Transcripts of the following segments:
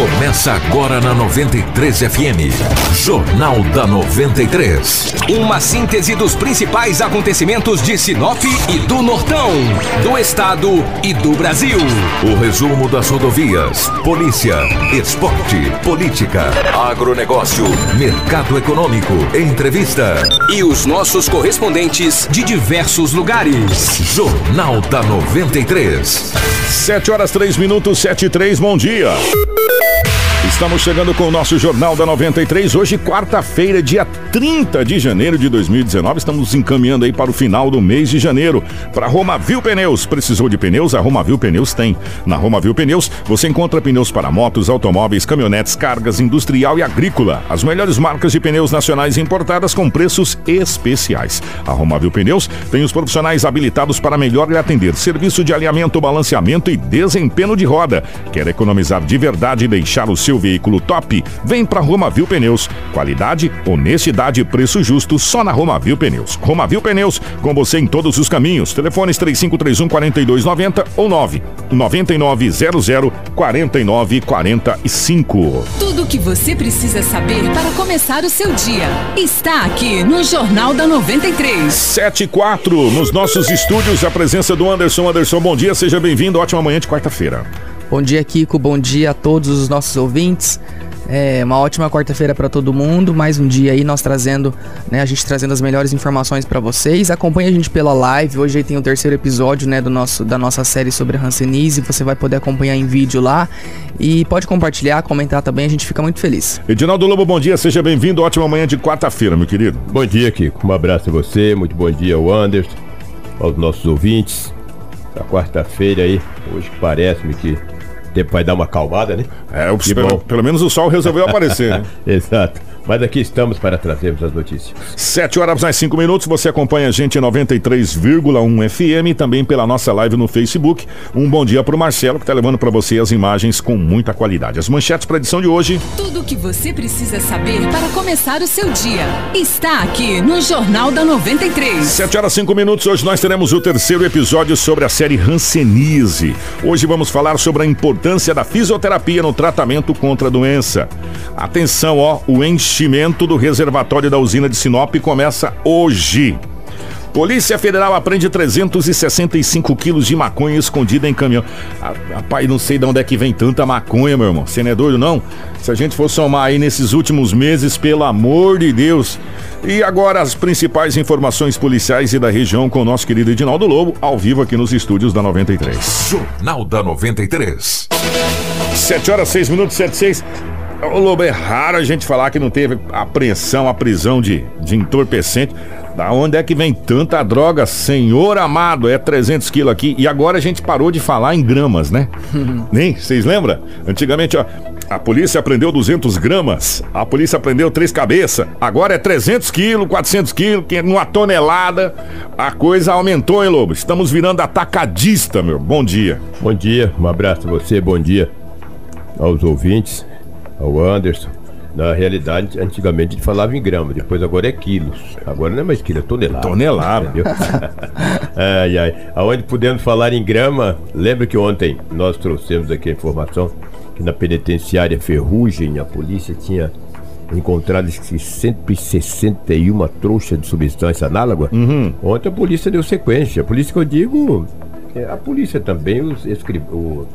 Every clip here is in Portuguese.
Começa agora na 93 FM. Jornal da 93. Uma síntese dos principais acontecimentos de Sinop e do Nortão, do estado e do Brasil. O resumo das rodovias, polícia, esporte, política, agronegócio, mercado econômico, entrevista. E os nossos correspondentes de diversos lugares. Jornal da 93. 7 horas 3 minutos, 7 e 3, bom dia. Yeah. Estamos chegando com o nosso Jornal da 93. Hoje, quarta-feira, dia 30 de janeiro de 2019. Estamos encaminhando aí para o final do mês de janeiro. Para Romavil Pneus. Precisou de pneus? A Romavil Pneus tem. Na Romavil Pneus, você encontra pneus para motos, automóveis, caminhonetes, cargas, industrial e agrícola. As melhores marcas de pneus nacionais importadas com preços especiais. A Romavil Pneus tem os profissionais habilitados para melhor lhe atender. Serviço de alinhamento, balanceamento e desempenho de roda. Quer economizar de verdade e deixar o seu veículo top? Vem para Romavil Pneus. Qualidade, honestidade e preço justo só na Romavil Pneus. Romavil Pneus, com você em todos os caminhos. Telefones 3531 4290 ou 9 9900 4945. Tudo o que você precisa saber para começar o seu dia está aqui no Jornal da 93. 7 e 4, nos nossos estúdios, a presença do Anderson. Anderson, bom dia, seja bem-vindo. Ótima manhã de quarta-feira. Bom dia, Kiko. Bom dia a todos os nossos ouvintes. É uma ótima quarta-feira para todo mundo. Mais um dia aí nós trazendo, né, a gente trazendo as melhores informações para vocês. Acompanhe a gente pela live. Hoje aí tem o terceiro episódio, né, do nosso da nossa série sobre a Hanseníase. Você vai poder acompanhar em vídeo lá e pode compartilhar, comentar também. A gente fica muito feliz. Edinaldo Lobo, bom dia, seja bem-vindo. Ótima manhã de quarta-feira, meu querido. Bom dia, Kiko. Um abraço a você. Muito bom dia ao Anderson, aos nossos ouvintes. A quarta-feira aí, hoje parece-me que tempo vai dar uma calmada, né? É, o, Que pelo, bom. pelo menos o sol resolveu aparecer, né? Exato. Mas aqui estamos para trazermos as notícias. 7 horas mais 5 minutos, você acompanha a gente em 93,1 FM e também pela nossa live no Facebook. Um bom dia pro Marcelo, que tá levando para você as imagens com muita qualidade. As manchetes para edição de hoje. Tudo o que você precisa saber para começar o seu dia está aqui no Jornal da 93. 7 horas 5 minutos, hoje nós teremos o terceiro episódio sobre a série Hanseníase. Hoje vamos falar sobre a importância da fisioterapia no tratamento contra a doença. Atenção, ó, o enchimento do reservatório da usina de Sinop começa hoje. Polícia Federal aprende 365 quilos de maconha escondida em caminhão. Ah, Rapaz, não sei de onde é que vem tanta maconha, meu irmão. Você não é doido, não? Se a gente for somar aí nesses últimos meses, pelo amor de Deus. E agora as principais informações policiais e da região com o nosso querido Edinaldo Lobo, ao vivo aqui nos estúdios da 93. Jornal da 93. 7 horas 6 minutos, 7 6. Ô Lobo, é raro a gente falar que não teve apreensão, a prisão de, de entorpecente. Da onde é que vem tanta droga, senhor amado? É 300 quilos aqui. E agora a gente parou de falar em gramas, né? Nem? Vocês lembram? Antigamente, ó, a polícia prendeu 200 gramas, a polícia prendeu três cabeças. Agora é 300 quilos, 400 quilos, que é numa tonelada. A coisa aumentou, hein, Lobo? Estamos virando atacadista, meu. Bom dia. Bom dia, um abraço a você, bom dia aos ouvintes, ao Anderson. Na realidade, antigamente a gente falava em grama, depois agora é quilos. Agora não é mais quilo, é tonelada. Tonelada. Entendeu? ai, ai. Aonde podemos falar em grama, lembra que ontem nós trouxemos aqui a informação que na penitenciária Ferrugem a polícia tinha encontrado esses 161 trouxas de substância análoga. Ontem a polícia deu sequência. A polícia que eu digo, é a polícia também, os, escri- o,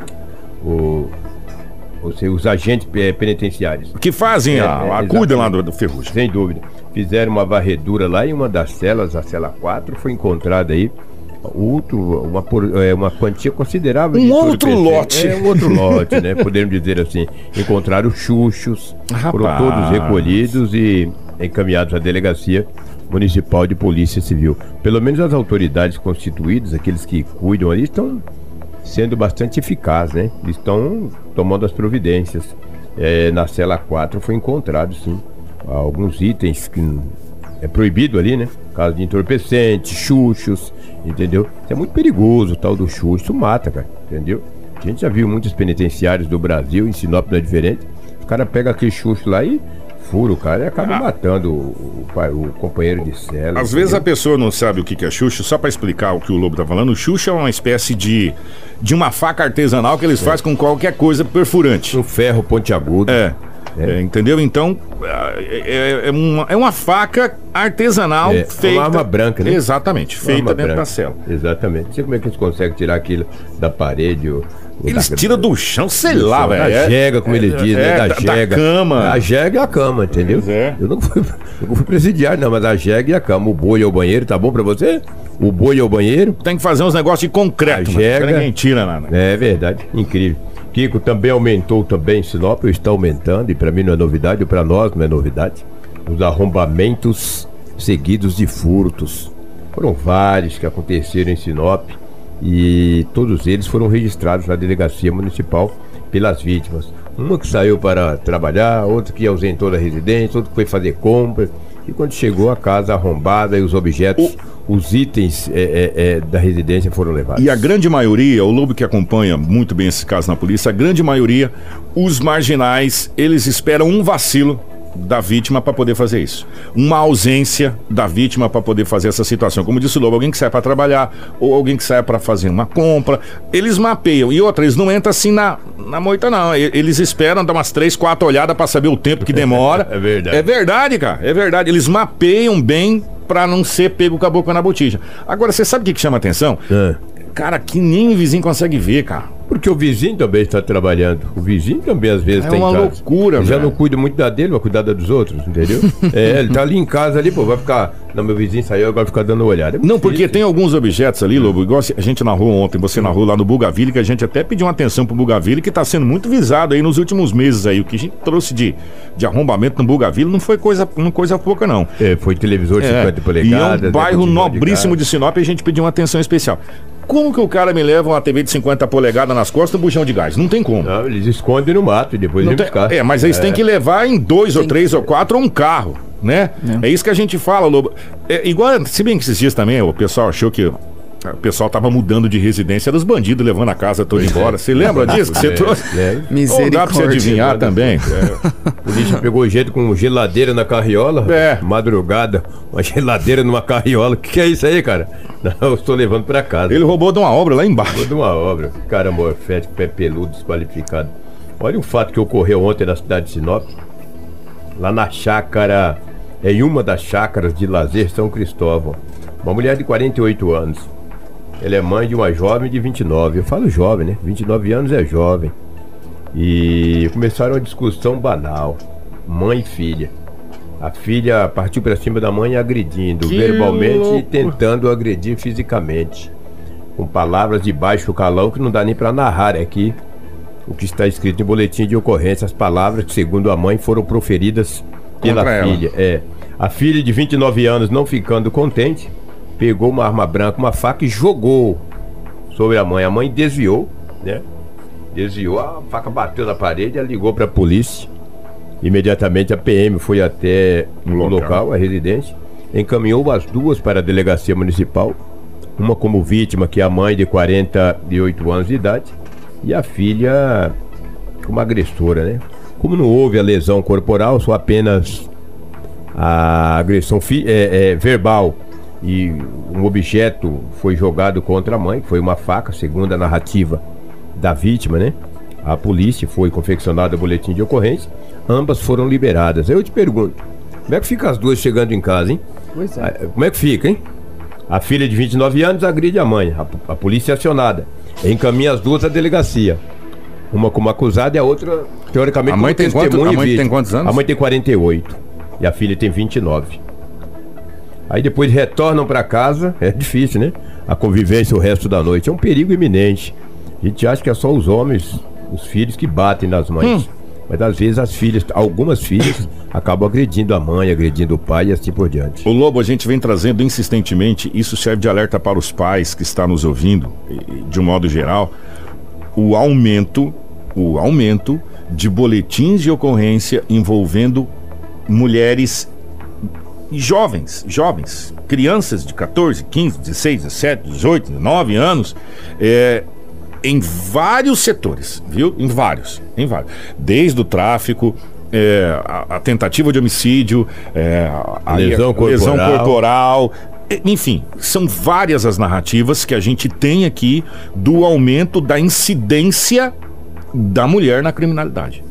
os agentes penitenciários. Que fazem a, É, é, a cuida lá do, do Ferrugem. Sem dúvida. Fizeram uma varredura lá em uma das celas, a cela 4, foi encontrada aí outro, uma, é, uma quantia considerável Um de outro lote. É, um outro lote, né? Podemos dizer assim. Encontraram chuchos, foram Rapaz. todos recolhidos e encaminhados à delegacia municipal de polícia civil. Pelo menos as autoridades constituídas, aqueles que cuidam ali, estão sendo bastante eficazes, né? Estão tomando as providências. É, na cela 4 foi encontrado, sim, alguns itens que é proibido ali, né? Caso de entorpecentes, chuchos, entendeu? Isso é muito perigoso, o tal do chucho, isso mata, cara, entendeu? A gente já viu muitos penitenciários do Brasil, em Sinop não é diferente. O cara pega aquele chucho lá e fura o cara e acaba matando o, o, o companheiro de cela. Às vezes a pessoa não sabe o que é Xuxa, só pra explicar o que o Lobo tá falando, o Xuxa é uma espécie de, de uma faca artesanal que eles fazem com qualquer coisa perfurante. Um ferro pontiagudo. É. É, entendeu? Então, é, é- é uma, é uma faca artesanal É, feita. uma arma branca, né? Exatamente, Uma feita dentro branca. da cela. Exatamente. Não sei como é que eles conseguem tirar aquilo da parede. Ou, ou Eles da- tiram do chão, sei do lá, velho. Da É- jega, como ele diz, é, né? Da, da- da jega. cama. A jega e a cama, entendeu? É. Eu não fui, eu fui presidiário, não, mas a jega e a cama. O boi é o banheiro, tá bom pra você? O boi é o banheiro. Tem que fazer uns negócios de concreto, A jega. ninguém tira nada. É verdade, incrível. Kiko também aumentou também em Sinop, está aumentando, e para mim não é novidade, para nós não é novidade. Os arrombamentos seguidos de furtos. Foram vários que aconteceram em Sinop e todos eles foram registrados na delegacia municipal pelas vítimas. Uma que saiu para trabalhar, outra que ausentou da residência, outra que foi fazer compra. E quando chegou a casa arrombada e os objetos, os itens é, é, é, da residência foram levados. E a grande maioria, o Lobo que acompanha muito bem esse caso na polícia, a grande maioria, os marginais, eles esperam um vacilo da vítima para poder fazer isso. Uma ausência da vítima para poder fazer essa situação. Como disse o Lobo, alguém que sai para trabalhar ou alguém que sai para fazer uma compra, eles mapeiam. E outra, eles não entram assim na, na moita, não. Eles esperam dar umas três, quatro olhadas para saber o tempo que demora. É verdade. É verdade, cara. É verdade. Eles mapeiam bem para não ser pego com a boca na botija. Agora, você sabe o que, que chama atenção? É. Cara, que nem o vizinho consegue ver, cara. Porque o vizinho também está trabalhando. O vizinho também às vezes É tem uma loucura, Já velho. não cuida muito da dele, vai cuidar da dos outros, entendeu? é, ele tá ali em casa ali, pô, vai ficar. Não, meu vizinho saiu, agora vai ficar dando uma olhada. É Não, porque difícil. tem alguns objetos ali, Lobo, igual a gente narrou ontem, você narrou lá no Bugaville, que a gente até pediu uma atenção pro Bugaville, que tá sendo muito visado aí nos últimos meses aí. O que a gente trouxe de, de arrombamento no Bugaville não foi coisa, não coisa pouca, não. É, foi televisor de É, 50 e polegadas. é um né, bairro nobríssimo de, casa. Sinop e a gente pediu uma atenção especial. Como que o cara me leva uma TV de 50 polegadas nas costas e um bujão de gás? Não tem como. Não, eles escondem no mato e depois Não vem tem- buscar. é, mas aí você tem que levar em dois ou três ou quatro ou um carro, né? É. isso que a gente fala, Lobo. É, igual, se bem que esses dias também o pessoal achou que o pessoal tava mudando de residência, era os bandidos levando a casa toda embora. Você lembra disso que você É, trouxe? é. Ou dá pra você Misericórdia. adivinhar também. Polícia pegou jeito com geladeira na carriola. É. Madrugada, uma geladeira numa carriola. O que, que é isso aí, cara? Não, eu estou levando pra casa. Ele roubou de uma obra lá embaixo. Toda uma obra. Cara morfético, pé peludo, desqualificado. Olha um fato que ocorreu ontem na cidade de Sinop. Lá na chácara, em uma das chácaras de lazer São Cristóvão. Uma mulher de 48 anos. Ela é mãe de uma jovem de 29. Eu falo jovem, né? 29 anos é jovem. E começaram uma discussão banal. Mãe e filha. A filha partiu para cima da mãe agredindo, Que verbalmente louco. e tentando agredir fisicamente. Com palavras de baixo calão que não dá nem para narrar aqui. O que está escrito em boletim de ocorrência, as palavras que, segundo a mãe, foram proferidas pela Contra ela. filha. É. A filha de 29 anos, não ficando contente, pegou uma arma branca, uma faca e jogou sobre a mãe. A mãe desviou, né? Desviou, a faca bateu na parede, ela ligou para a polícia. Imediatamente a PM foi até o local. local, a residência, encaminhou as duas para a delegacia municipal, uma como vítima, que é a mãe de 48 anos de idade, e a filha como agressora, né? Como não houve a lesão corporal, só apenas a agressão é, é, verbal e um objeto foi jogado contra a mãe, que foi uma faca, segundo a narrativa da vítima, né? A polícia foi confeccionado o boletim de ocorrência, ambas foram liberadas. Eu te pergunto, como é que fica as duas chegando em casa, hein? Pois é. Ah, Como é que fica, hein? A filha de 29 anos agride a mãe, a, a polícia é acionada, encaminha as duas à delegacia. Uma como acusada e a outra, teoricamente, A mãe como tem quanto- testemunha a e mãe tem quantos anos? A mãe tem 48 e a filha tem 29. Aí depois retornam para casa, é difícil, né? A convivência o resto da noite é um perigo iminente. A gente acha que é só os homens, os filhos que batem nas mães. Mas às vezes as filhas, algumas filhas, acabam agredindo a mãe, agredindo o pai e assim por diante. O Lobo, a gente vem trazendo insistentemente, isso serve de alerta para os pais que estão nos ouvindo, de um modo geral, o aumento, o aumento de boletins de ocorrência envolvendo mulheres jovens, jovens, crianças de 14, 15, 16, 17, 18, 19 anos, é, em vários setores, viu? Em vários, em vários. Desde o tráfico, é, a, a tentativa de homicídio, é, a, Lesão a lesão corporal. corporal. Enfim, são várias as narrativas que a gente tem aqui do aumento da incidência da mulher na criminalidade.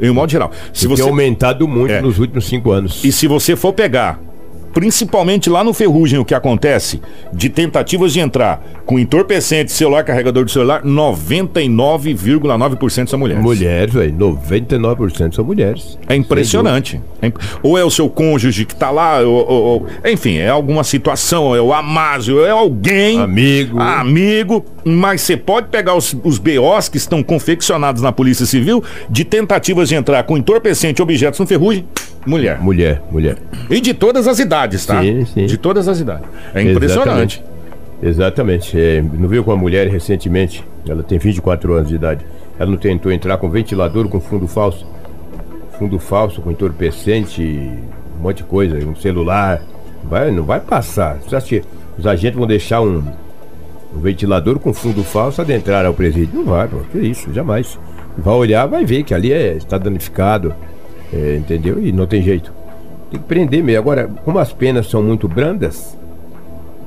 Em um modo geral. Se Tem você, aumentado muito É. nos últimos cinco anos. e se você for pegar, principalmente lá no Ferrugem, o que acontece de tentativas de entrar com entorpecente, celular, carregador de celular, 99,9% são mulheres. Mulheres, velho, 99% são mulheres. É impressionante. É imp- Ou é o seu cônjuge que tá lá, ou, ou- ou- enfim, é alguma situação, é o Amásio, é alguém. Amigo. Amigo. Mas você pode pegar os, os BOs que estão confeccionados na Polícia Civil de tentativas de entrar com entorpecente objetos no ferrugem. Mulher. Mulher, mulher. E de todas as idades, tá? Sim, sim. De todas as idades. É impressionante. Exatamente. É, não viu com uma mulher recentemente? Ela tem 24 anos de idade. Ela não tentou entrar com ventilador com fundo falso. Fundo falso, com entorpecente, um monte de coisa, um celular. Vai, não vai passar. Você acha que os agentes vão deixar um, um ventilador com fundo falso adentrar ao presídio? Não vai, pô. Que isso, jamais. Vai olhar, vai ver que ali é, está danificado. É, entendeu? E não tem jeito. Tem que prender mesmo. Agora, como as penas são muito brandas,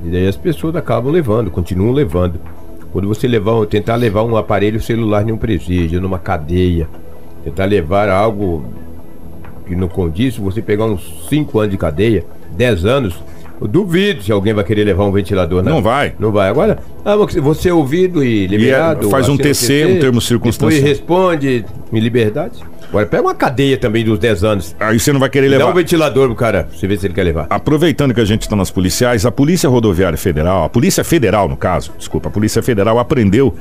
e daí as pessoas acabam levando, continuam levando. Quando você levar, tentar levar um aparelho celular em um presídio, numa cadeia, tentar levar algo que não condiz, você pegar uns 5 anos de cadeia, 10 anos, duvido se alguém vai querer levar um ventilador, né? Não vai. Não vai. Agora, ah, você- é ouvido e liberado. faz um TC, um termo circunstancial. Depois responde em liberdade. Agora pega uma cadeia também dos 10 anos. Aí você não vai querer Dá levar. um ventilador pro cara, você ver se ele quer levar. Aproveitando que a gente está nas policiais, a Polícia Rodoviária Federal, a Polícia Federal, no caso, desculpa, a Polícia Federal apreendeu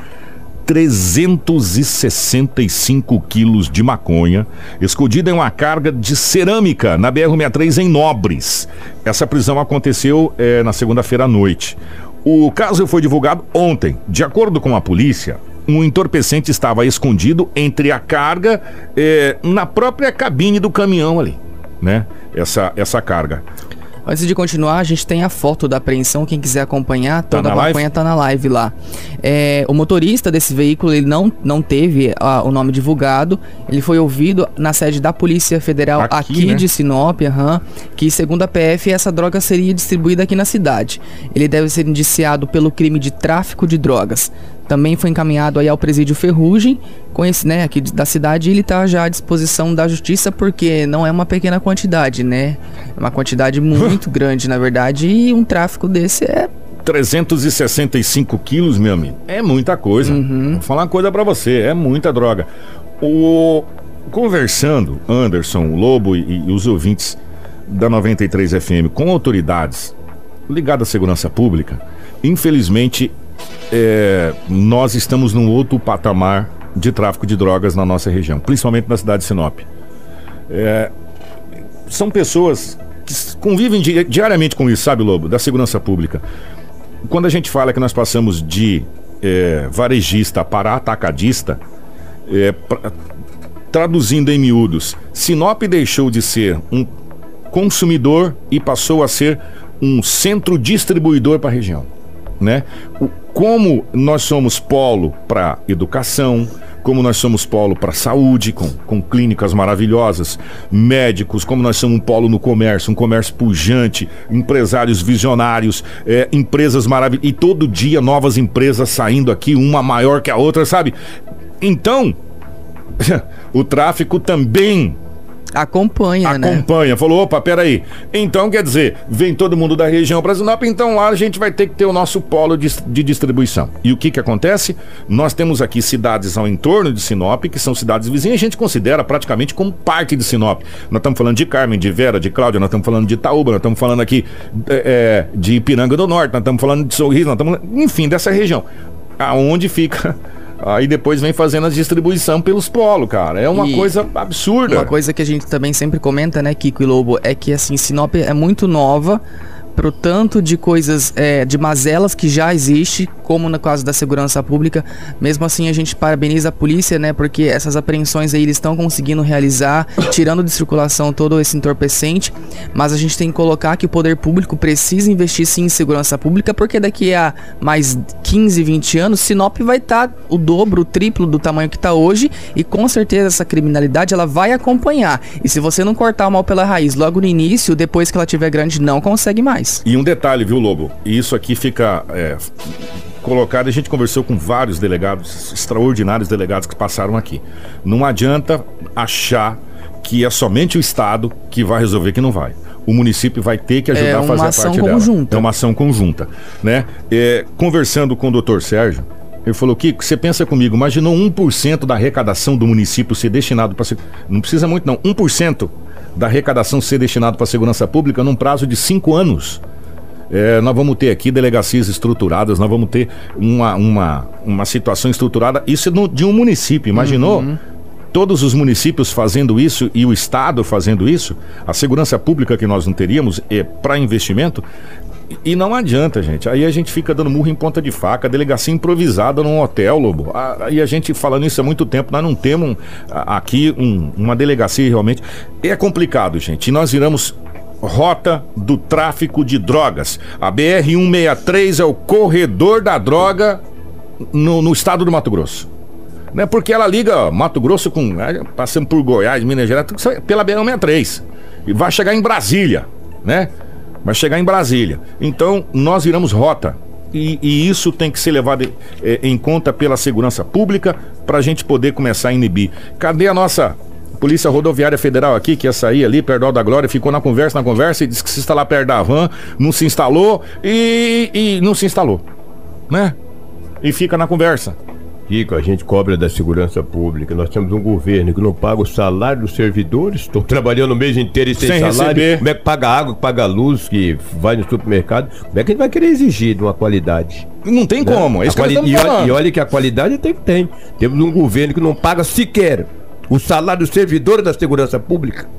365 quilos de maconha escondida em uma carga de cerâmica na BR-63 em Nobres. Essa prisão aconteceu eh, na segunda-feira à noite. O caso foi divulgado ontem. De acordo com a polícia, um entorpecente estava escondido entre a carga eh, na própria cabine do caminhão ali, né? Essa, essa carga. Antes de continuar, a gente tem a foto da apreensão. Quem quiser acompanhar, toda na a maconha tá na live lá. É, o motorista desse veículo, ele não, não teve ah, o nome divulgado. Ele foi ouvido na sede da Polícia Federal Aqui, aqui, né? de Sinop, aham, que segundo a PF, essa droga seria distribuída aqui na cidade. Ele deve ser indiciado pelo crime de tráfico de drogas. Também foi encaminhado aí ao presídio Ferrugem, com esse, né, aqui da cidade, e ele tá já à disposição da justiça, porque não é uma pequena quantidade, né? É uma quantidade muito grande, na verdade, e um tráfico desse é 365 quilos, meu amigo. É muita coisa. Uhum. Vou falar uma coisa pra você, é muita droga. O conversando, Anderson, o Lobo e, e os ouvintes da 93 FM com autoridades ligadas à segurança pública, infelizmente é, nós estamos num outro patamar de tráfico de drogas na nossa região, principalmente na cidade de Sinop. É, são pessoas que convivem di- diariamente com isso, sabe, Lobo, da segurança pública. Quando a gente fala que nós passamos de é, varejista para atacadista, é, pra- traduzindo em miúdos, Sinop deixou de ser um consumidor e passou a ser um centro distribuidor para a região. Né? O- como nós somos polo para educação, como nós somos polo para saúde, com, com clínicas maravilhosas, médicos, como nós somos um polo no comércio, um comércio pujante, empresários visionários, é, empresas maravilhosas, e todo dia novas empresas saindo aqui, uma maior que a outra, sabe? Então, o tráfico também acompanha, né? acompanha. Falou, opa, peraí. Então, quer dizer, vem todo mundo da região para Sinop, então lá a gente vai ter que ter o nosso polo de, de distribuição. E o que que acontece? Nós temos aqui cidades ao entorno de Sinop, que são cidades vizinhas, a gente considera praticamente como parte de Sinop. Nós estamos falando de Carmen, de Vera, de Cláudia, nós estamos falando de Itaúba, nós estamos falando aqui é, de Ipiranga do Norte, nós estamos falando de Sorriso, nós estamos, enfim, dessa região. Aonde fica... Aí depois vem fazendo a distribuição pelos polos, cara. É uma E coisa absurda. Uma coisa que a gente também sempre comenta, né, Kiko e Lobo, é que assim, Sinop é muito nova pro tanto de coisas, é, de mazelas que já existe, como no caso da segurança pública. Mesmo assim, a gente parabeniza a polícia, né? Porque essas apreensões aí eles estão conseguindo realizar, tirando de circulação todo esse entorpecente. Mas a gente tem que colocar que o poder público precisa investir sim em segurança pública, porque daqui a mais 15, 20 anos, Sinop vai estar tá o dobro, o triplo do tamanho que está hoje, e com certeza essa criminalidade ela vai acompanhar. E se você não cortar o mal pela raiz logo no início, depois que ela tiver grande, não consegue mais. E um detalhe, viu, Lobo? E isso aqui fica é, colocado, a gente conversou com vários delegados, extraordinários delegados que passaram aqui. Não adianta achar que é somente o Estado que vai resolver que não vai. O município vai ter que ajudar é a fazer a parte conjunta. dela. É uma ação conjunta. Né? É, conversando com o doutor Sérgio, ele falou, Kiko, você pensa comigo, imaginou 1% da arrecadação do município ser destinado para... Não precisa muito não, 1% da arrecadação ser destinado para a segurança pública num prazo de 5 anos. É, nós vamos ter aqui delegacias estruturadas, nós vamos ter uma, uma, uma situação estruturada, isso de um município, imaginou? Uhum todos os municípios fazendo isso e o Estado fazendo isso, a segurança pública que nós não teríamos é para investimento. E não adianta, gente. Aí a gente fica dando murro em ponta de faca, delegacia improvisada num hotel, Lobo. Aí a gente falando isso há muito tempo, nós não temos aqui um, uma delegacia realmente. É complicado, gente. E nós viramos rota do tráfico de drogas. A BR-163 é o corredor da droga no, no estado do Mato Grosso né? Porque ela liga Mato Grosso com. É, passando por Goiás, Minas Gerais, pela BR-63. E vai chegar em Brasília, né? Vai chegar em Brasília. Então, nós viramos rota. E, e isso tem que ser levado é, em conta pela segurança pública para a gente poder começar a inibir. Cadê a nossa Polícia Rodoviária Federal aqui, que ia sair ali, Perdão da Glória, ficou na conversa, na conversa e disse que se instalar perto da van, não se instalou e, e não se instalou, né? E fica na conversa. Kiko, a gente cobra da segurança pública. Nós temos um governo que não paga o salário dos servidores, estão trabalhando o mês inteiro e sem, sem salário. Receber. Como é que paga água, paga luz, que vai no supermercado? Como é que a gente vai querer exigir de uma qualidade? Não tem né? como, é quali... e, olha, e olha que a qualidade tem que tem. Temos um governo que não paga sequer o salário dos servidores da segurança pública.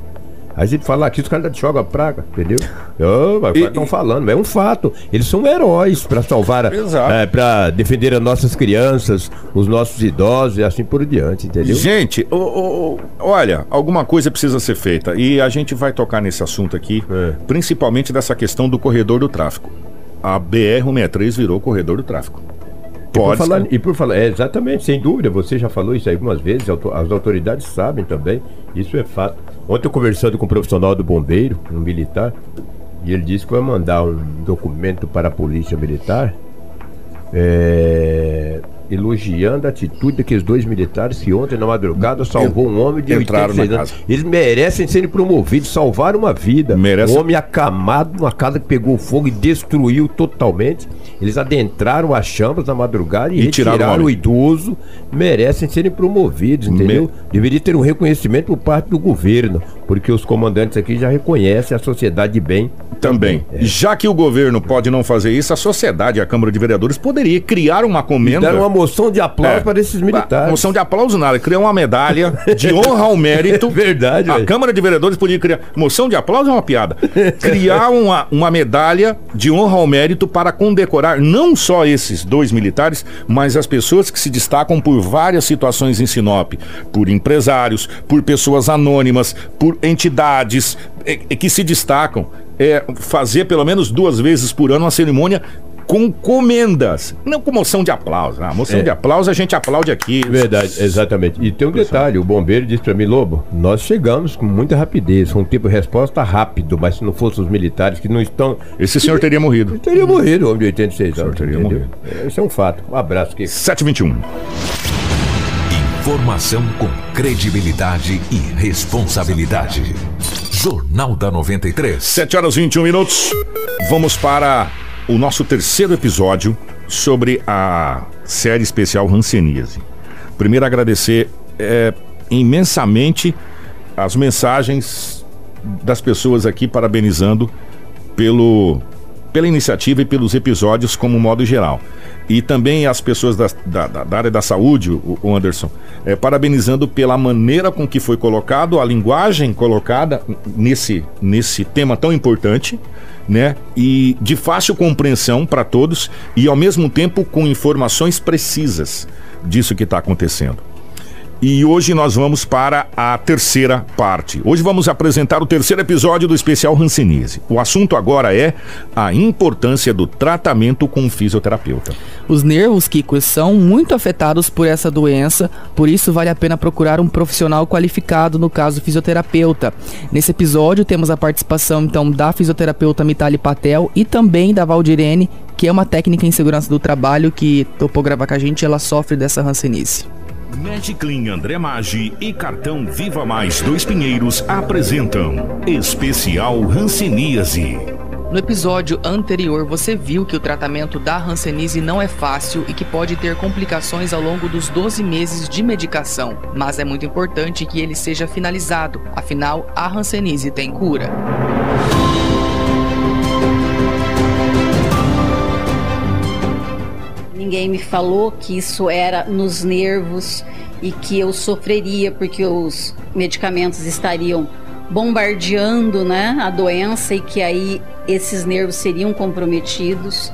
A gente fala aqui, os caras jogam praga, entendeu? Oh, estão falando, é um fato. Eles são heróis para salvar, é, para defender as nossas crianças, os nossos idosos e assim por diante, entendeu? Gente, oh, oh, olha, alguma coisa precisa ser feita e a gente vai tocar nesse assunto aqui, é. principalmente dessa questão do corredor do tráfico. A BR-163 virou corredor do tráfico. Pode. E por, falar, e por falar, é, exatamente, sem dúvida, você já falou isso algumas vezes, as autoridades sabem também, isso é fato. Ontem eu conversando com um profissional do bombeiro, um militar, e ele disse que vai mandar um documento para a polícia militar é, elogiando a atitude daqueles dois militares que ontem na madrugada salvou um homem de Entraram 86 anos. Eles merecem serem promovidos, salvar uma vida. Merece... Um homem acamado numa casa que pegou fogo e destruiu totalmente. Eles adentraram as chamas na madrugada e, e retiraram o, o idoso. Merecem serem promovidos, entendeu? Me... Deveria ter um reconhecimento por parte do governo, porque os comandantes aqui já reconhecem a sociedade de bem. Também. É. Já que o governo pode não fazer isso, a sociedade, a Câmara de Vereadores, poderia criar uma comenda. E dar uma moção de aplauso é. para esses militares. Moção de aplauso nada, criar uma medalha de honra ao mérito. Verdade. A véio. Câmara de Vereadores podia criar. Moção de aplauso é uma piada. Criar uma, uma medalha de honra ao mérito para condecorar não só esses dois militares, mas as pessoas que se destacam por várias situações em Sinop, por empresários, por pessoas anônimas, por entidades que se destacam. É, fazer pelo menos duas vezes por ano uma cerimônia com comendas, não com moção de aplauso. A moção é. de aplauso a gente aplaude aqui. Verdade, exatamente. E tem um detalhe: o bombeiro disse para mim, Lobo, nós chegamos com muita rapidez, com um tempo de resposta rápido, mas se não fossem os militares que não estão. Esse senhor teria morrido. Ele teria morrido, homem de 86 anos. teria entendeu? morrido. Esse é um fato. Um abraço aqui. 721. Informação com credibilidade e responsabilidade. Jornal da 93. 7 horas 21 minutos. Vamos para o nosso terceiro episódio sobre a série especial Hanseníase. Primeiro, agradecer é, imensamente as mensagens das pessoas aqui parabenizando pelo pela iniciativa e pelos episódios como modo geral. E também as pessoas da, da, da área da saúde, o, Anderson, é, parabenizando pela maneira com que foi colocado, a linguagem colocada nesse, nesse tema tão importante, né? E de fácil compreensão para todos e ao mesmo tempo com informações precisas disso que está acontecendo. E hoje nós vamos para a terceira parte. Hoje vamos apresentar o terceiro episódio do especial Hanseníase. O assunto agora é a importância do tratamento com o fisioterapeuta. Os nervos, Kiko, são muito afetados por essa doença, por isso vale a pena procurar um profissional qualificado, no caso fisioterapeuta. Nesse episódio temos a participação então da fisioterapeuta Mitali Patel e também da Valdirene, que é uma técnica em segurança do trabalho que topou gravar com a gente, ela sofre dessa hanseníase. Mediclin André Maggi e Cartão Viva Mais Dois Pinheiros apresentam Especial Hanseníase. No episódio anterior, você viu que o tratamento da Hanseníase não é fácil e que pode ter complicações ao longo dos 12 meses de medicação, mas é muito importante que ele seja finalizado, afinal, a Hanseníase tem cura. Ninguém me falou que isso era nos nervos e que eu sofreria porque os medicamentos estariam bombardeando né, a doença e que aí esses nervos seriam comprometidos.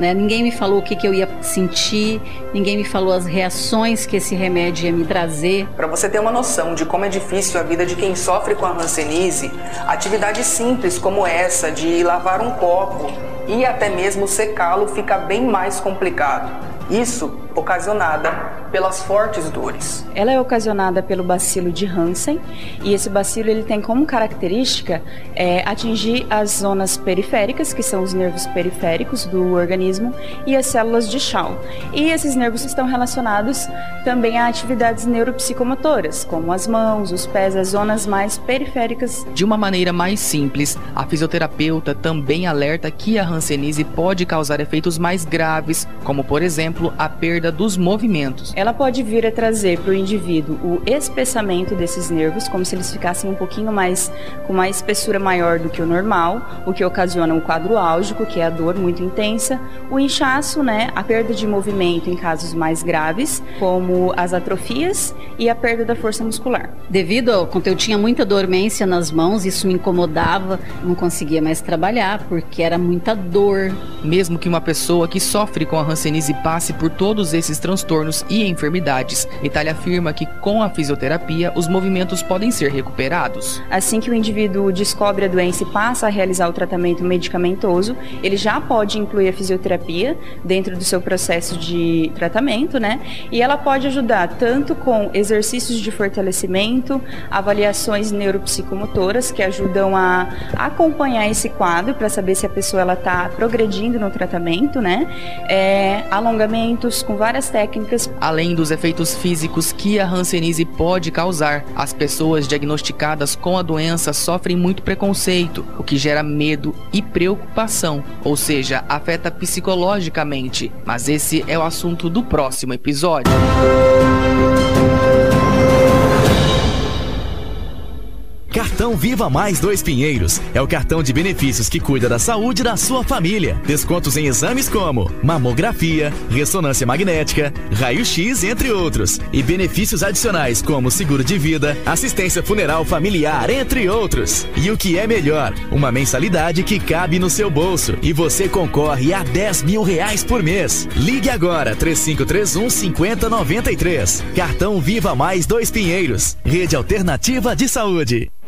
Né? Ninguém me falou o que, que eu ia sentir, ninguém me falou as reações que esse remédio ia me trazer. Para você ter uma noção de como é difícil a vida de quem sofre com a hanseníase, atividades simples como essa de lavar um copo e até mesmo secá-lo fica bem mais complicado. Isso ocasionada pelas fortes dores. Ela é ocasionada pelo bacilo de Hansen e esse bacilo ele tem como característica é, atingir as zonas periféricas, que são os nervos periféricos do organismo, e as células de Schall. E esses nervos estão relacionados também a atividades neuropsicomotoras, como as mãos, os pés, as zonas mais periféricas. De uma maneira mais simples, a fisioterapeuta também alerta que a hanseníase pode causar efeitos mais graves, como por exemplo a perda dos movimentos. Ela pode vir a trazer para o indivíduo o espessamento desses nervos, como se eles ficassem um pouquinho mais com uma espessura maior do que o normal, o que ocasiona um quadro álgico, que é a dor muito intensa, o inchaço, né, a perda de movimento em casos mais graves, como as atrofias e a perda da força muscular. Devido ao quando eu tinha muita dormência nas mãos, isso me incomodava, não conseguia mais trabalhar porque era muita dor. Mesmo que uma pessoa que sofre com a hanseníase passe por todos esses transtornos e enfermidades, Itália afirma que com a fisioterapia os movimentos podem ser recuperados. Assim que o indivíduo descobre a doença e passa a realizar o tratamento medicamentoso, ele já pode incluir a fisioterapia dentro do seu processo de tratamento, né? E ela pode ajudar tanto com exercícios de fortalecimento, avaliações neuropsicomotoras que ajudam a acompanhar esse quadro para saber se a pessoa ela está progredindo no tratamento, né? É, alongamentos com várias técnicas. Além dos efeitos físicos que a hanseníase pode causar, as pessoas diagnosticadas com a doença sofrem muito preconceito, o que gera medo e preocupação, ou seja, afeta psicologicamente. Mas esse é o assunto do próximo episódio. Cartão Viva Mais Dois Pinheiros é o cartão de benefícios que cuida da saúde da sua família. Descontos em exames como mamografia, ressonância magnética, raio-x, entre outros. E benefícios adicionais como seguro de vida, assistência funeral familiar, entre outros. E o que é melhor, uma mensalidade que cabe no seu bolso e você concorre a 10 mil reais por mês. Ligue agora 3531 5093. Cartão Viva Mais Dois Pinheiros. Rede Alternativa de Saúde.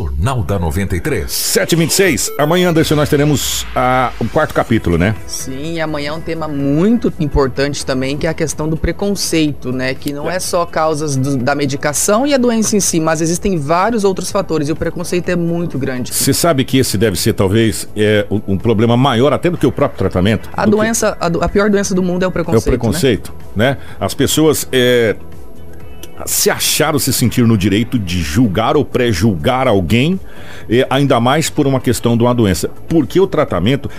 Jornal da 93. 726. Amanhã, Anderson, nós teremos ah, o quarto capítulo, né? Sim, e amanhã é um tema muito importante também, que é a questão do preconceito, né? Que não é só causas do- da medicação e a doença em si, mas existem vários outros fatores e o preconceito é muito grande. Você sabe que esse deve ser, talvez, é, um, problema maior até do que o próprio tratamento? A Do que- doença, a, do- a pior doença do mundo é o É o preconceito. né? preconceito, né? As pessoas é, se acharam se sentir no direito de julgar ou pré-julgar alguém, é, ainda mais por uma questão de uma doença. Porque o tratamento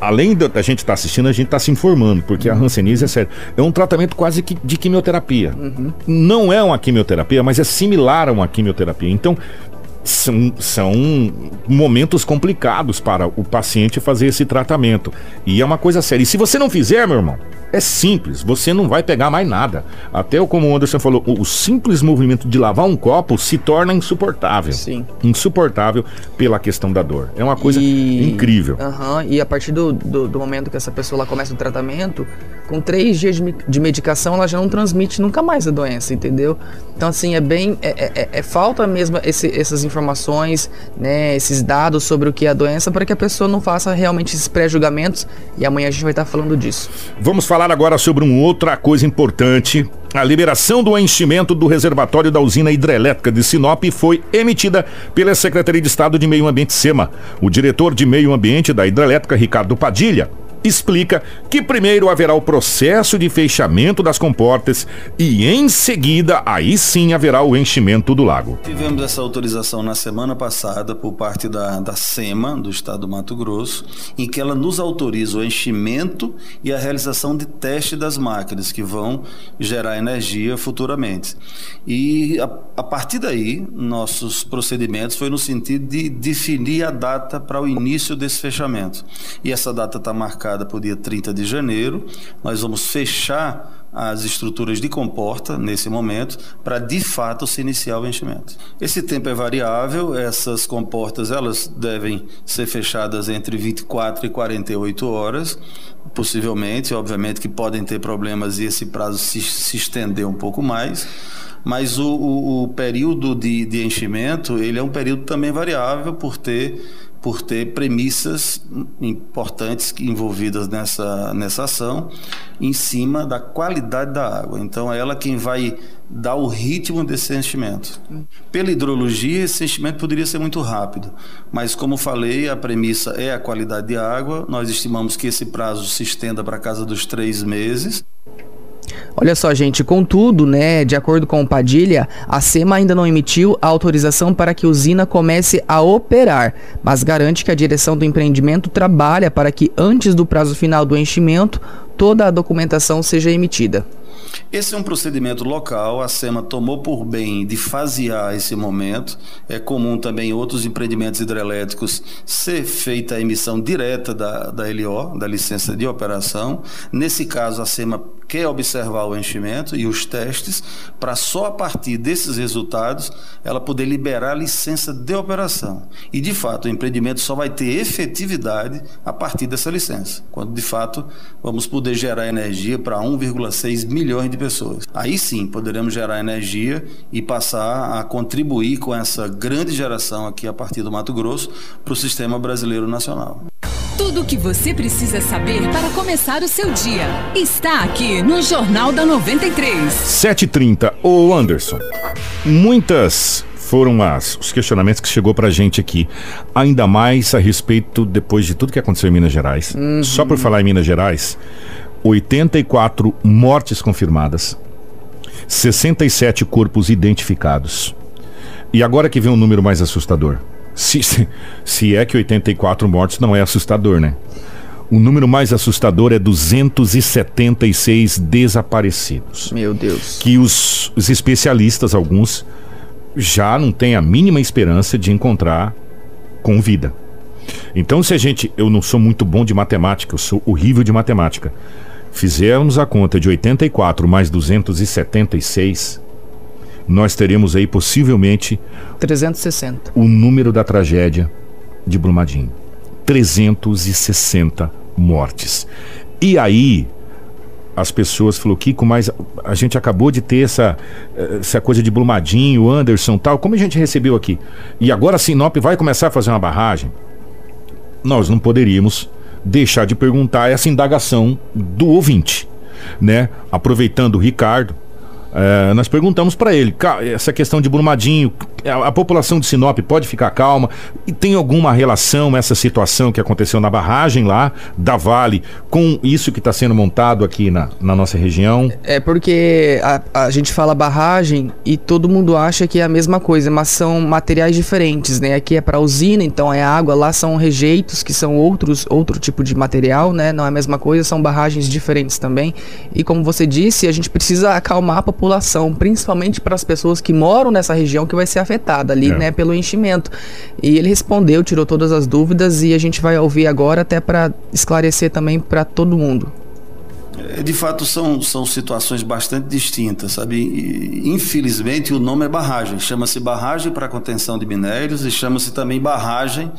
além da gente estar tá assistindo, a gente está se informando, porque a Hanseníase é sério. É um tratamento quase que de quimioterapia. Uhum. Não é uma quimioterapia, mas é similar a uma quimioterapia. Então, são, são momentos complicados para o paciente fazer esse tratamento. E é uma coisa séria. E se você não fizer, meu irmão, é simples, você não vai pegar mais nada. Até como o Anderson falou, o simples movimento de lavar um copo se torna insuportável. Sim. Insuportável pela questão da dor. É uma coisa e... incrível. Uhum. E a partir do, do, do, momento que essa pessoa começa o tratamento, com três dias de, de, medicação, ela já não transmite nunca mais a doença, entendeu? Então, assim, é bem. É, é, é, é falta mesmo esse, essas informações, né, esses dados sobre o que é a doença, para que a pessoa não faça realmente esses pré-julgamentos. E amanhã a gente vai estar falando disso. Vamos falar falar agora sobre uma outra coisa importante. A liberação do enchimento do reservatório da usina hidrelétrica de Sinop foi emitida pela Secretaria de Estado de Meio Ambiente SEMA. O diretor de Meio Ambiente da hidrelétrica, Ricardo Padilha, explica que primeiro haverá o processo de fechamento das comportas e em seguida aí sim haverá o enchimento do lago. Tivemos essa autorização na semana passada por parte da, da SEMA, do estado do Mato Grosso, em que ela nos autoriza o enchimento e a realização de teste das máquinas que vão gerar energia futuramente. E a, a partir daí, nossos procedimentos foi no sentido de definir a data para o início desse fechamento. E essa data está marcada marcada para o dia 30 de janeiro. Nós vamos fechar as estruturas de comporta nesse momento para de fato se iniciar o enchimento. Esse tempo é variável, essas comportas elas devem ser fechadas entre 24 e 48 horas, possivelmente, obviamente que podem ter problemas e esse prazo se, se estender um pouco mais mas o, o, o período de, de, enchimento ele é um período também variável por ter por ter premissas importantes envolvidas nessa, nessa ação em cima da qualidade da água. Então é ela quem vai dar o ritmo desse enchimento. Pela hidrologia, esse enchimento poderia ser muito rápido, mas como falei, a premissa é a qualidade de água. Nós estimamos que esse prazo se estenda para casa dos três meses. Olha só, gente, contudo, né, de acordo com o Padilha, a SEMA ainda não emitiu a autorização para que a usina comece a operar, mas garante que a direção do empreendimento trabalha para que antes do prazo final do enchimento, toda a documentação seja emitida. Esse é um procedimento local, a SEMA tomou por bem de fasear esse momento. É comum também em outros empreendimentos hidrelétricos ser feita a emissão direta da, da LO, da licença de operação. Nesse caso, a SEMA quer observar o enchimento e os testes, para só a partir desses resultados ela poder liberar a licença de operação. E, de fato, o empreendimento só vai ter efetividade a partir dessa licença, quando, de fato, vamos poder gerar energia para 1,6 milhões de pessoas. Aí sim poderemos gerar energia e passar a contribuir com essa grande geração aqui a partir do Mato Grosso para o sistema brasileiro nacional. Tudo o que você precisa saber para começar o seu dia está aqui no Jornal da 93. 7h30. Ô Anderson, muitas foram as, os questionamentos que chegou pra gente aqui. Ainda mais a respeito, depois de tudo que aconteceu em Minas Gerais. Uhum. Só por falar em Minas Gerais, 84 mortes confirmadas, 67 corpos identificados. E agora que vem um número mais assustador. Se, se é que 84 mortes não é assustador, né? O número mais assustador é 276 desaparecidos. Meu Deus. Que os, os especialistas, alguns, já não têm a mínima esperança de encontrar com vida. Então, se a gente. Eu não sou muito bom de matemática, eu sou horrível de matemática. Fizermos a conta de 84 mais 276, nós teremos aí possivelmente 360. O número da tragédia de Brumadinho. 360 mortes. E aí as pessoas falou Kiko, mas a gente acabou de ter essa essa coisa de Brumadinho, Anderson, tal, como a gente recebeu aqui. E agora a Sinop vai começar a fazer uma barragem. Nós não poderíamos deixar de perguntar essa indagação do ouvinte, né? Aproveitando o Ricardo, É, nós perguntamos para ele, essa questão de Brumadinho, a, a, população de Sinop pode ficar calma? E tem alguma relação essa situação que aconteceu na barragem lá da Vale com isso que está sendo montado aqui na, na nossa região? É porque a, a gente fala barragem e todo mundo acha que é a mesma coisa, mas são materiais diferentes, né? Aqui é para usina, então é água, lá são rejeitos que são outros outro tipo de material, né? Não é a mesma coisa, são barragens diferentes também. E como você disse, a gente precisa acalmar a população, principalmente para as pessoas que moram nessa região que vai ser afetada ali, é. né, pelo enchimento. E ele respondeu, tirou todas as dúvidas e a gente vai ouvir agora até para esclarecer também para todo mundo. É, de fato, são, são situações bastante distintas, sabe? E, infelizmente, o nome é barragem. Chama-se barragem para contenção de minérios e chama-se também barragem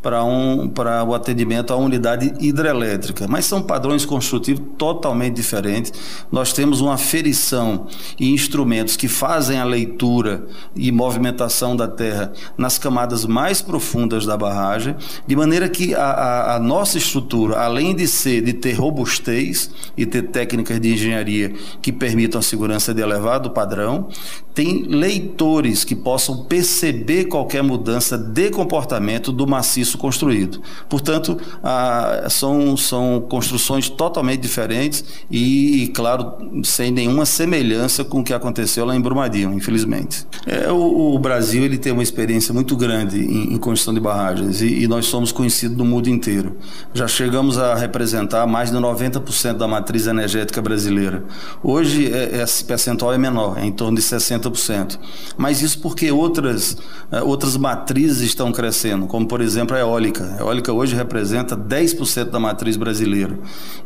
para um, o atendimento à unidade hidrelétrica, mas são padrões construtivos totalmente diferentes. Nós temos uma ferição e instrumentos que fazem a leitura e movimentação da terra nas camadas mais profundas da barragem, de maneira que a, a, a nossa estrutura, além de ser de ter robustez e ter técnicas de engenharia que permitam a segurança de elevado padrão, tem leitores que possam perceber qualquer mudança de comportamento do maciço isso construído. Portanto, ah, são, são construções totalmente diferentes e, e, claro, sem nenhuma semelhança com o que aconteceu lá em Brumadinho, infelizmente. É, o, o, Brasil ele tem uma experiência muito grande em, em construção de barragens e, e, nós somos conhecidos no mundo inteiro. Já chegamos a representar mais de 90% da matriz energética brasileira. Hoje, é, esse percentual é menor, é em torno de 60%. Mas isso porque outras, é, outras matrizes estão crescendo, como, por exemplo, a eólica. A eólica hoje representa 10% da matriz brasileira.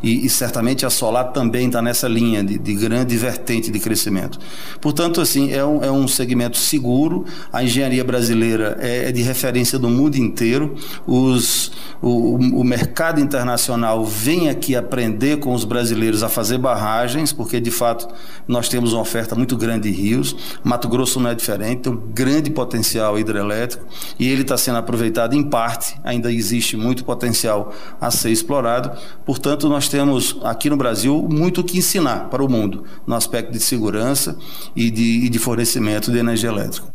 E, e, certamente a solar também está nessa linha de, de, grande vertente de crescimento. Portanto, assim, é um, é um segmento seguro. A engenharia brasileira é, é de referência do mundo inteiro. Os, o, o mercado internacional vem aqui aprender com os brasileiros a fazer barragens, porque de fato nós temos uma oferta muito grande de rios. Mato Grosso não é diferente, tem um grande potencial hidrelétrico e ele está sendo aproveitado em parte ainda existe muito potencial a ser explorado. Portanto, nós temos aqui no Brasil muito o que ensinar para o mundo no aspecto de segurança e de, e de fornecimento de energia elétrica.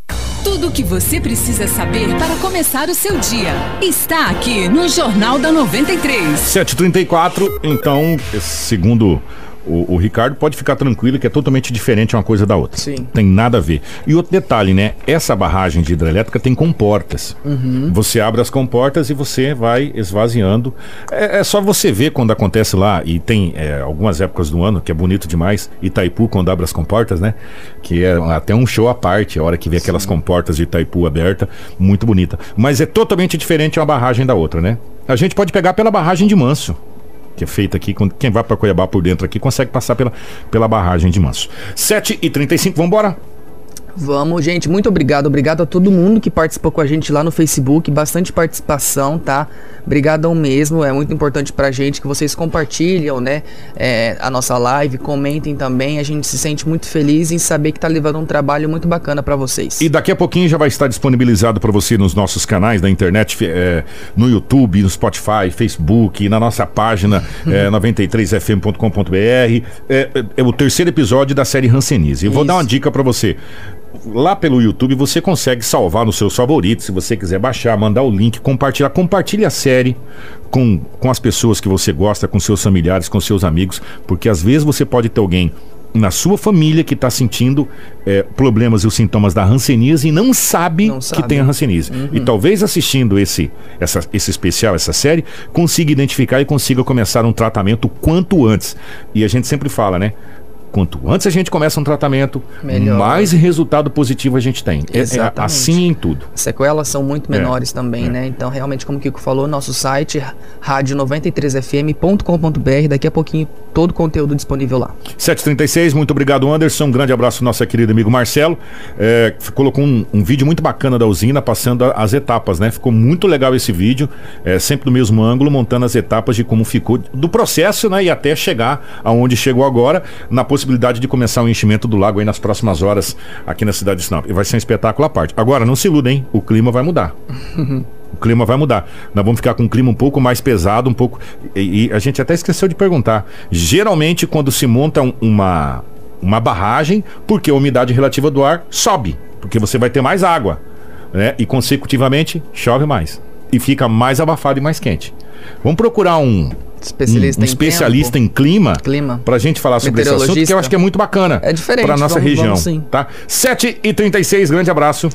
Tudo o que você precisa saber para começar o seu dia está aqui no Jornal da 93. 734, então, segundo o, o, Ricardo pode ficar tranquilo que é totalmente diferente uma coisa da outra. Sim. Tem nada a ver. E outro detalhe, né? Essa barragem de hidrelétrica tem comportas. Uhum. Você abre as comportas e você vai esvaziando. É, é só você ver quando acontece lá, e tem é, algumas épocas do ano que é bonito demais, Itaipu, quando abre as comportas, né? Que é até um show à parte, a hora que vê aquelas Sim. comportas de Itaipu aberta, muito bonita. Mas é totalmente diferente uma barragem da outra, né? A gente pode pegar pela barragem de Manso que é feita aqui. Quem vai para Cuiabá por dentro aqui consegue passar pela, pela barragem de Manso. 7h35, vamos embora? Vamos, gente, muito obrigado. Obrigado a todo mundo que participou com a gente lá no Facebook. Bastante participação, tá? Obrigadão mesmo. É muito importante pra gente que vocês compartilham, né? É, a nossa live, comentem também. A gente se sente muito feliz em saber que tá levando um trabalho muito bacana para vocês. E daqui a pouquinho já vai estar disponibilizado para você nos nossos canais da internet, é, no YouTube, no Spotify, Facebook, na nossa página é, 93fm.com.br. É, é, é, o terceiro episódio da série Hansenise. Eu vou Isso. dar uma dica para você lá pelo YouTube você consegue salvar nos seus favoritos, se você quiser baixar, mandar o link, compartilhar. Compartilhe a série com, com as pessoas que você gosta, com seus familiares, com seus amigos, porque às vezes você pode ter alguém na sua família que está sentindo é, problemas e os sintomas da hanseníase e não sabe, não sabe. que tem a hanseníase. Uhum. E talvez assistindo esse, essa, esse especial, essa série, consiga identificar e consiga começar um tratamento quanto antes. E a gente sempre fala, né? Quanto antes a gente começa um tratamento, Melhor. mais resultado positivo a gente tem. É, é assim em tudo. As sequelas são muito é, menores é, também, né? Então, realmente, como o Kiko falou, nosso site rádio93fm.com.br, daqui a pouquinho todo o conteúdo disponível lá. 736, muito obrigado, Anderson. Um grande abraço ao nosso querido amigo Marcelo. É, colocou um, um, vídeo muito bacana da usina, passando as etapas, né? Ficou muito legal esse vídeo, é, sempre do mesmo ângulo, montando as etapas de como ficou do processo, né? E até chegar aonde chegou agora, na possibilidade possibilidade de começar o enchimento do lago aí nas próximas horas aqui na cidade de Sinop. E vai ser um espetáculo à parte. Agora, não se iludem, o clima vai mudar. o clima vai mudar. Nós vamos ficar com um clima um pouco mais pesado, um pouco. E, e a gente até esqueceu de perguntar. Geralmente, quando se monta um, uma uma barragem, porque a umidade relativa do ar sobe, porque você vai ter mais água, né? E consecutivamente chove mais e fica mais abafado e mais quente. Vamos procurar um Especialista um, um em especialista tempo. em clima, Clima. pra gente falar sobre esse assunto, que eu acho que é muito bacana É diferente, pra nossa vamos- região, vamos sim. tá? 7 e 36 grande abraço.